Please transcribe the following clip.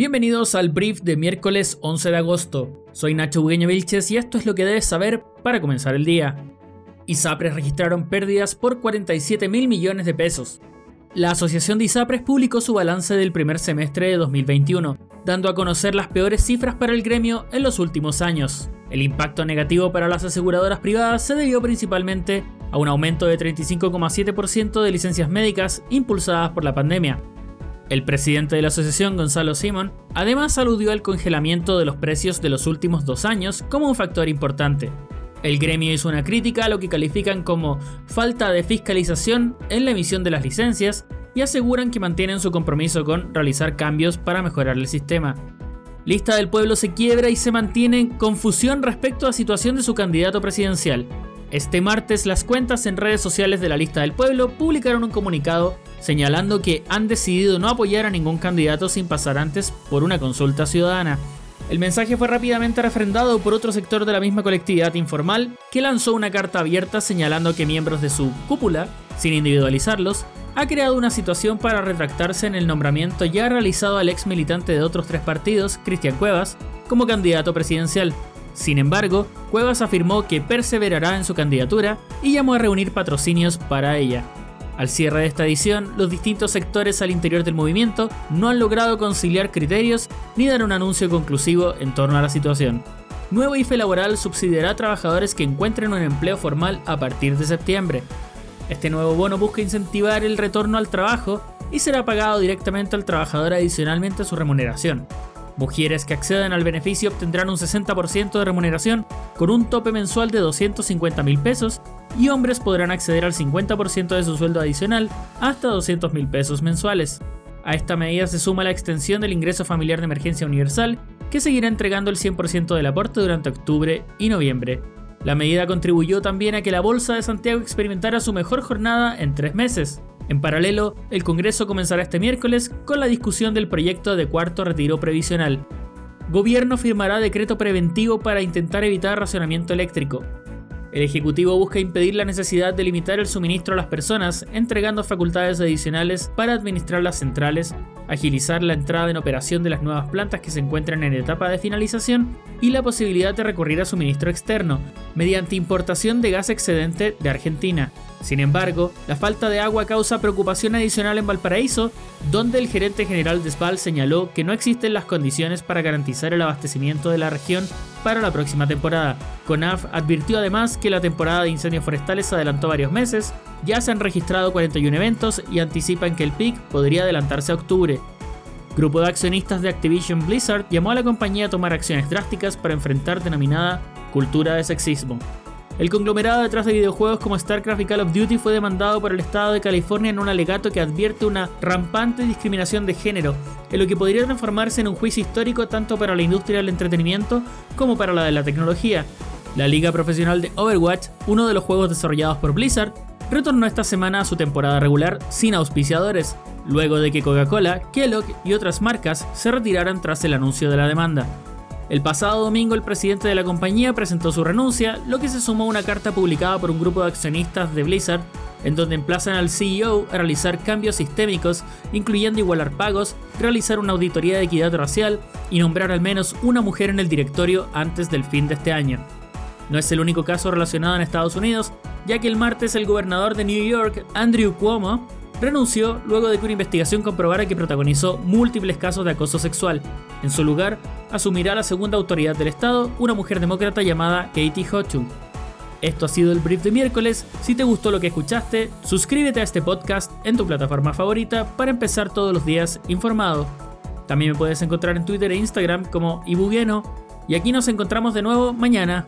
Bienvenidos al brief de miércoles 11 de agosto. Soy Nacho Bugueño Vilches y esto es lo que debes saber para comenzar el día. ISAPRES registraron pérdidas por 47 mil millones de pesos. La Asociación de ISAPRES publicó su balance del primer semestre de 2021, dando a conocer las peores cifras para el gremio en los últimos años. El impacto negativo para las aseguradoras privadas se debió principalmente a un aumento de 35,7% de licencias médicas impulsadas por la pandemia, el presidente de la asociación, Gonzalo Simón, además aludió al congelamiento de los precios de los últimos dos años como un factor importante. El gremio hizo una crítica a lo que califican como falta de fiscalización en la emisión de las licencias y aseguran que mantienen su compromiso con realizar cambios para mejorar el sistema. Lista del Pueblo se quiebra y se mantiene en confusión respecto a la situación de su candidato presidencial. Este martes las cuentas en redes sociales de la Lista del Pueblo publicaron un comunicado señalando que han decidido no apoyar a ningún candidato sin pasar antes por una consulta ciudadana. El mensaje fue rápidamente refrendado por otro sector de la misma colectividad informal, que lanzó una carta abierta señalando que miembros de su cúpula, sin individualizarlos, ha creado una situación para retractarse en el nombramiento ya realizado al ex militante de otros tres partidos, Cristian Cuevas, como candidato presidencial. Sin embargo, Cuevas afirmó que perseverará en su candidatura y llamó a reunir patrocinios para ella. Al cierre de esta edición, los distintos sectores al interior del movimiento no han logrado conciliar criterios ni dar un anuncio conclusivo en torno a la situación. Nuevo IFE laboral subsidiará a trabajadores que encuentren un empleo formal a partir de septiembre. Este nuevo bono busca incentivar el retorno al trabajo y será pagado directamente al trabajador adicionalmente a su remuneración. Mujeres que accedan al beneficio obtendrán un 60% de remuneración con un tope mensual de 250 mil pesos y hombres podrán acceder al 50% de su sueldo adicional hasta 200 mil pesos mensuales. A esta medida se suma la extensión del ingreso familiar de emergencia universal, que seguirá entregando el 100% del aporte durante octubre y noviembre. La medida contribuyó también a que la Bolsa de Santiago experimentara su mejor jornada en tres meses. En paralelo, el Congreso comenzará este miércoles con la discusión del proyecto de cuarto retiro previsional. Gobierno firmará decreto preventivo para intentar evitar racionamiento eléctrico. El Ejecutivo busca impedir la necesidad de limitar el suministro a las personas, entregando facultades adicionales para administrar las centrales, agilizar la entrada en operación de las nuevas plantas que se encuentran en etapa de finalización y la posibilidad de recurrir a suministro externo, mediante importación de gas excedente de Argentina. Sin embargo, la falta de agua causa preocupación adicional en Valparaíso, donde el gerente general de SPAL señaló que no existen las condiciones para garantizar el abastecimiento de la región para la próxima temporada. CONAF advirtió además que la temporada de incendios forestales se adelantó varios meses, ya se han registrado 41 eventos y anticipan que el PIC podría adelantarse a octubre. Grupo de accionistas de Activision Blizzard llamó a la compañía a tomar acciones drásticas para enfrentar denominada cultura de sexismo. El conglomerado detrás de videojuegos como StarCraft y Call of Duty fue demandado por el estado de California en un alegato que advierte una rampante discriminación de género, en lo que podría transformarse en un juicio histórico tanto para la industria del entretenimiento como para la de la tecnología. La liga profesional de Overwatch, uno de los juegos desarrollados por Blizzard, retornó esta semana a su temporada regular sin auspiciadores, luego de que Coca-Cola, Kellogg y otras marcas se retiraran tras el anuncio de la demanda. El pasado domingo el presidente de la compañía presentó su renuncia, lo que se sumó a una carta publicada por un grupo de accionistas de Blizzard en donde emplazan al CEO a realizar cambios sistémicos, incluyendo igualar pagos, realizar una auditoría de equidad racial y nombrar al menos una mujer en el directorio antes del fin de este año. No es el único caso relacionado en Estados Unidos, ya que el martes el gobernador de New York, Andrew Cuomo, renunció luego de que una investigación comprobara que protagonizó múltiples casos de acoso sexual. En su lugar, asumirá la segunda autoridad del Estado, una mujer demócrata llamada Katie Hochul. Esto ha sido el brief de miércoles. Si te gustó lo que escuchaste, suscríbete a este podcast en tu plataforma favorita para empezar todos los días informado. También me puedes encontrar en Twitter e Instagram como Ibugueno. Y aquí nos encontramos de nuevo mañana.